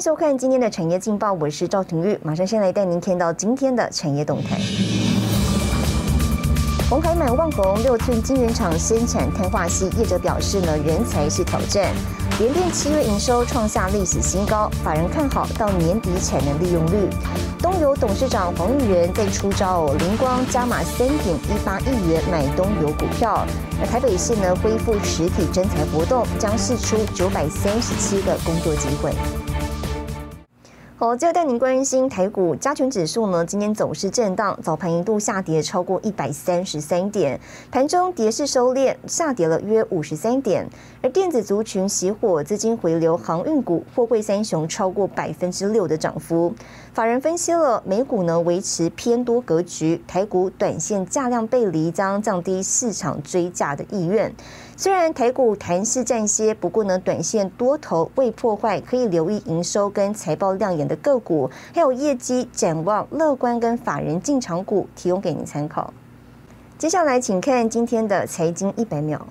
收看今天的产业劲报，我是赵廷玉，马上先来带您看到今天的产业动态。红海满万红六寸晶圆厂生产碳化系，业者表示呢，人才是挑战。联电七月营收创下历史新高，法人看好到年底产能利用率。东油董事长黄玉仁在出招哦，灵光加码三点一八亿元买东油股票。那台北市呢恢复实体征才活动，将释出九百三十七个工作机会。好，接着带您关心台股加权指数呢，今天走势震荡，早盘一度下跌超过一百三十三点，盘中跌势收敛，下跌了约五十三点。而电子族群熄火，资金回流航运股，货柜三雄超过百分之六的涨幅。法人分析了美股呢维持偏多格局，台股短线价量背离将降低市场追价的意愿。虽然台股弹势暂歇，不过呢，短线多头未破坏，可以留意营收跟财报亮眼的个股，还有业绩展望乐观跟法人进场股，提供给您参考。接下来，请看今天的财经一百秒。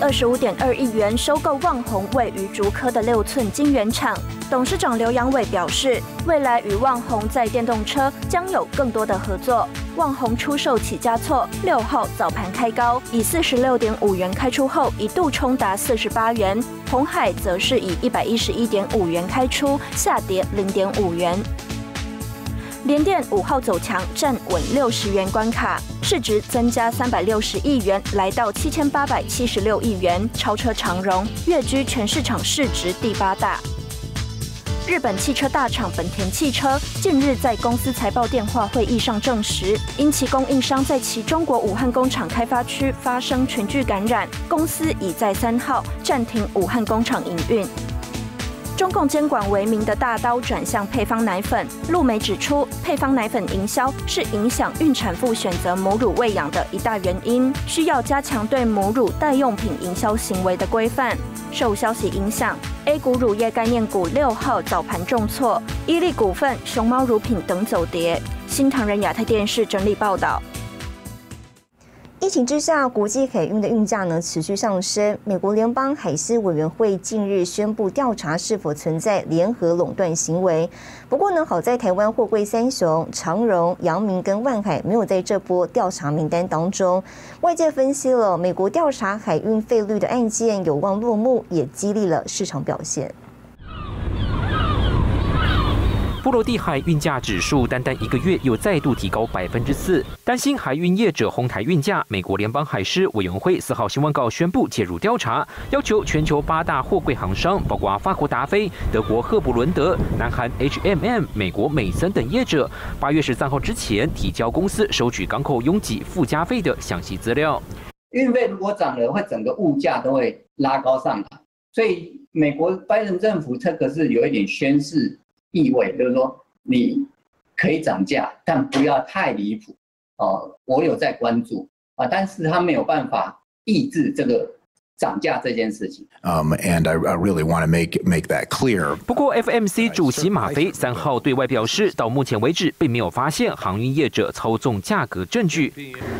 二十五点二亿元收购旺宏位于竹科的六寸晶圆厂。董事长刘阳伟表示，未来与旺宏在电动车将有更多的合作。旺宏出售起加错，六号早盘开高，以四十六点五元开出后，一度冲达四十八元。红海则是以一百一十一点五元开出，下跌零点五元。联电五号走强，站稳六十元关卡，市值增加三百六十亿元，来到七千八百七十六亿元，超车长荣，跃居全市场市值第八大。日本汽车大厂本田汽车近日在公司财报电话会议上证实，因其供应商在其中国武汉工厂开发区发生群聚感染，公司已在三号暂停武汉工厂营运。中共监管为名的大刀转向配方奶粉，陆媒指出，配方奶粉营销是影响孕产妇选择母乳喂养的一大原因，需要加强对母乳代用品营销行为的规范。受消息影响，A 股乳业概念股六号早盘重挫，伊利股份、熊猫乳品等走跌。新唐人亚太电视整理报道。疫情之下，国际海运的运价呢持续上升。美国联邦海事委员会近日宣布调查是否存在联合垄断行为。不过呢，好在台湾货柜三雄长荣、阳明跟万海没有在这波调查名单当中。外界分析了美国调查海运费率的案件有望落幕，也激励了市场表现。波罗的海运价指数单单一个月又再度提高百分之四，担心海运业者哄抬运价。美国联邦海事委员会四号新闻稿宣布介入调查，要求全球八大货柜行商，包括法国达菲、德国赫伯伦德、南韩 HMM、美国美森等业者，八月十三号之前提交公司收取港口拥挤附加费的详细资料。运费如果涨了，会整个物价都会拉高上来，所以美国拜登政府这个是有一点宣示。意味就是说，你可以涨价，但不要太离谱哦。我有在关注啊，但是他没有办法抑制这个。涨价这件事情。Um, and I, I really want to make make that clear. 不过，FMC 主席马飞三号对外表示，到目前为止并没有发现航运业者操纵价格证据。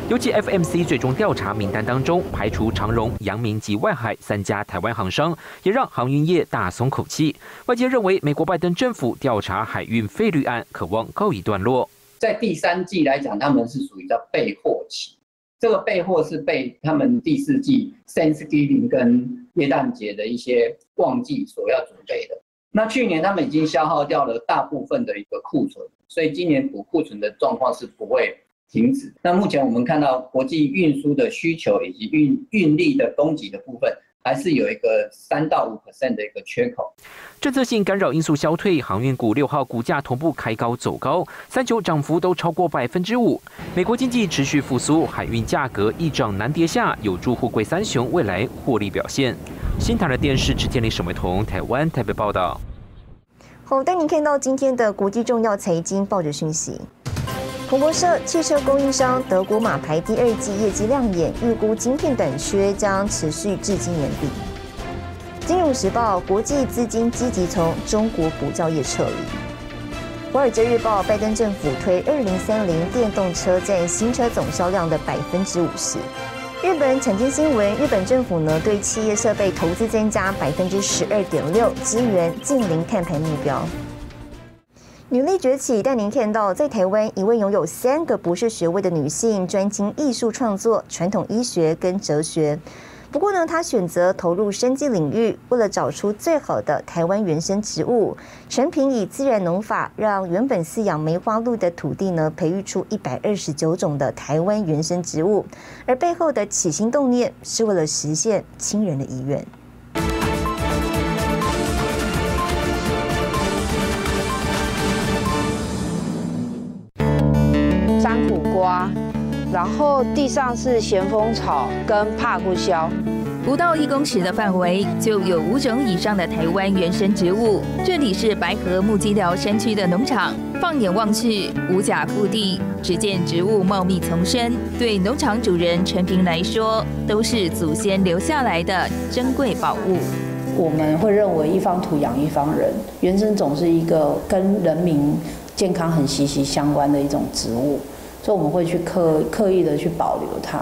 尤其 FMC 最终调查名单当中排除长荣、阳明及外海三家台湾航商，也让航运业大松口气。外界认为，美国拜登政府调查海运费率案，渴望告一段落。在第三季来讲，他们是属于叫备货期。这个备货是被他们第四季 Thanksgiving 跟耶诞节的一些旺季所要准备的。那去年他们已经消耗掉了大部分的一个库存，所以今年补库存的状况是不会停止。那目前我们看到国际运输的需求以及运运力的供给的部分。还是有一个三到五 percent 的一个缺口。政策性干扰因素消退，航运股六号股价同步开高走高，三九涨幅都超过百分之五。美国经济持续复苏，海运价格一涨难跌下，有助货柜三雄未来获利表现。新台的电视只建立沈伟彤台湾台北报道。好，带您看到今天的国际重要财经报纸讯息。彭博社，汽车供应商德国马牌第二季业绩亮眼，预估晶片短缺将持续至今年底。金融时报，国际资金积极从中国补教业撤离。华尔街日报，拜登政府推二零三零电动车占新车总销量的百分之五十。日本产经新闻，日本政府呢对企业设备投资增加百分之十二点六，支援近零碳排目标。女力崛起带您看到，在台湾一位拥有三个博士学位的女性，专精艺术创作、传统医学跟哲学。不过呢，她选择投入生计领域，为了找出最好的台湾原生植物，全凭以自然农法，让原本饲养梅花鹿的土地呢，培育出一百二十九种的台湾原生植物。而背后的起心动念，是为了实现亲人的遗愿。然后地上是咸丰草跟帕布肖，不到一公尺的范围就有五种以上的台湾原生植物。这里是白河木基寮山区的农场，放眼望去，五甲覆地，只见植物茂密丛生。对农场主人陈平来说，都是祖先留下来的珍贵宝物。我们会认为一方土养一方人，原生种是一个跟人民健康很息息相关的一种植物。所以我们会去刻刻意的去保留它。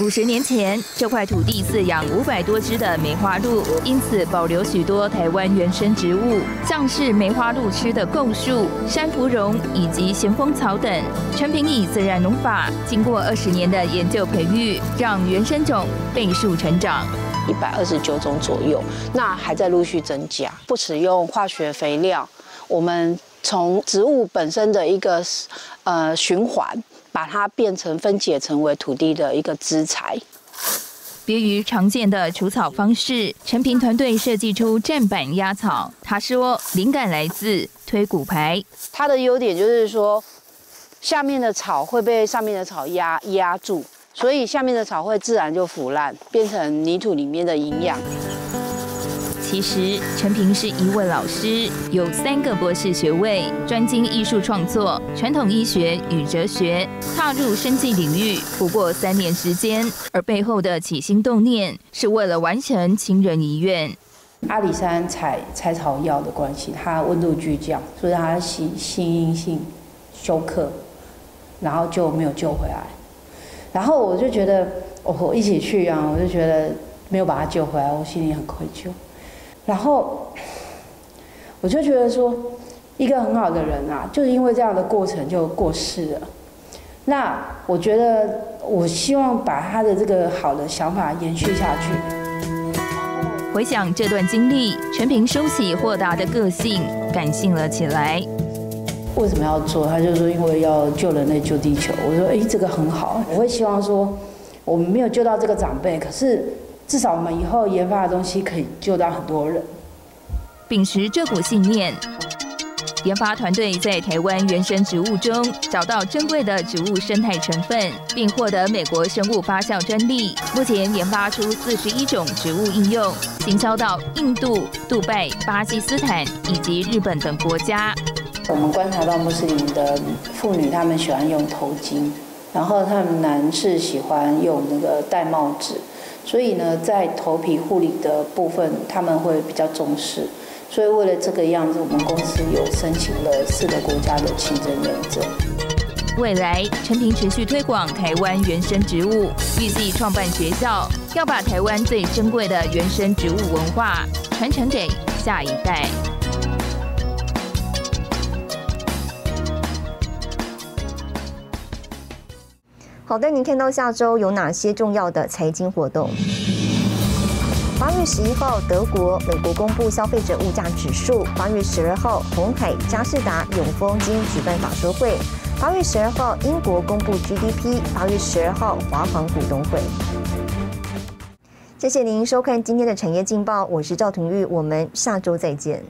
五十年前，这块土地饲养五百多只的梅花鹿，因此保留许多台湾原生植物，像是梅花鹿吃的构树、山芙蓉以及咸丰草等。陈平以自然农法，经过二十年的研究培育，让原生种倍数成长，一百二十九种左右，那还在陆续增加。不使用化学肥料，我们。从植物本身的一个呃循环，把它变成分解成为土地的一个资材。别于常见的除草方式，陈平团队设计出站板压草。他说，灵感来自推骨牌。它的优点就是说，下面的草会被上面的草压压住，所以下面的草会自然就腐烂，变成泥土里面的营养。其实，陈平是一位老师，有三个博士学位，专精艺术创作、传统医学与哲学，踏入生计领域不过三年时间。而背后的起心动念，是为了完成亲人遗愿。阿里山采采草药的关系，它温度巨降，所以它心心因性休克，然后就没有救回来。然后我就觉得，我一起去啊，我就觉得没有把他救回来，我心里很愧疚。然后我就觉得说，一个很好的人啊，就是因为这样的过程就过世了。那我觉得，我希望把他的这个好的想法延续下去。回想这段经历，陈平收起豁达的个性，感性了起来。为什么要做？他就说，因为要救人类、救地球。我说，哎，这个很好。我会希望说，我们没有救到这个长辈，可是。至少我们以后研发的东西可以救到很多人。秉持这股信念，研发团队在台湾原生植物中找到珍贵的植物生态成分，并获得美国生物发酵专利。目前研发出四十一种植物应用，行销到印度、杜拜、巴基斯坦以及日本等国家。我们观察到穆斯林的妇女，她们喜欢用头巾，然后她们男士喜欢用那个戴帽子。所以呢，在头皮护理的部分，他们会比较重视。所以为了这个样子，我们公司有申请了四个国家的清真认证。未来，陈平持续推广台湾原生植物，预计创办学校，要把台湾最珍贵的原生植物文化传承给下一代。好的，您看到下周有哪些重要的财经活动？八月十一号，德国、美国公布消费者物价指数；八月十二号，红海、嘉士达、永丰金举办法说会；八月十二号，英国公布 GDP；八月十二号，华航股东会。谢谢您收看今天的产业劲报，我是赵廷玉，我们下周再见。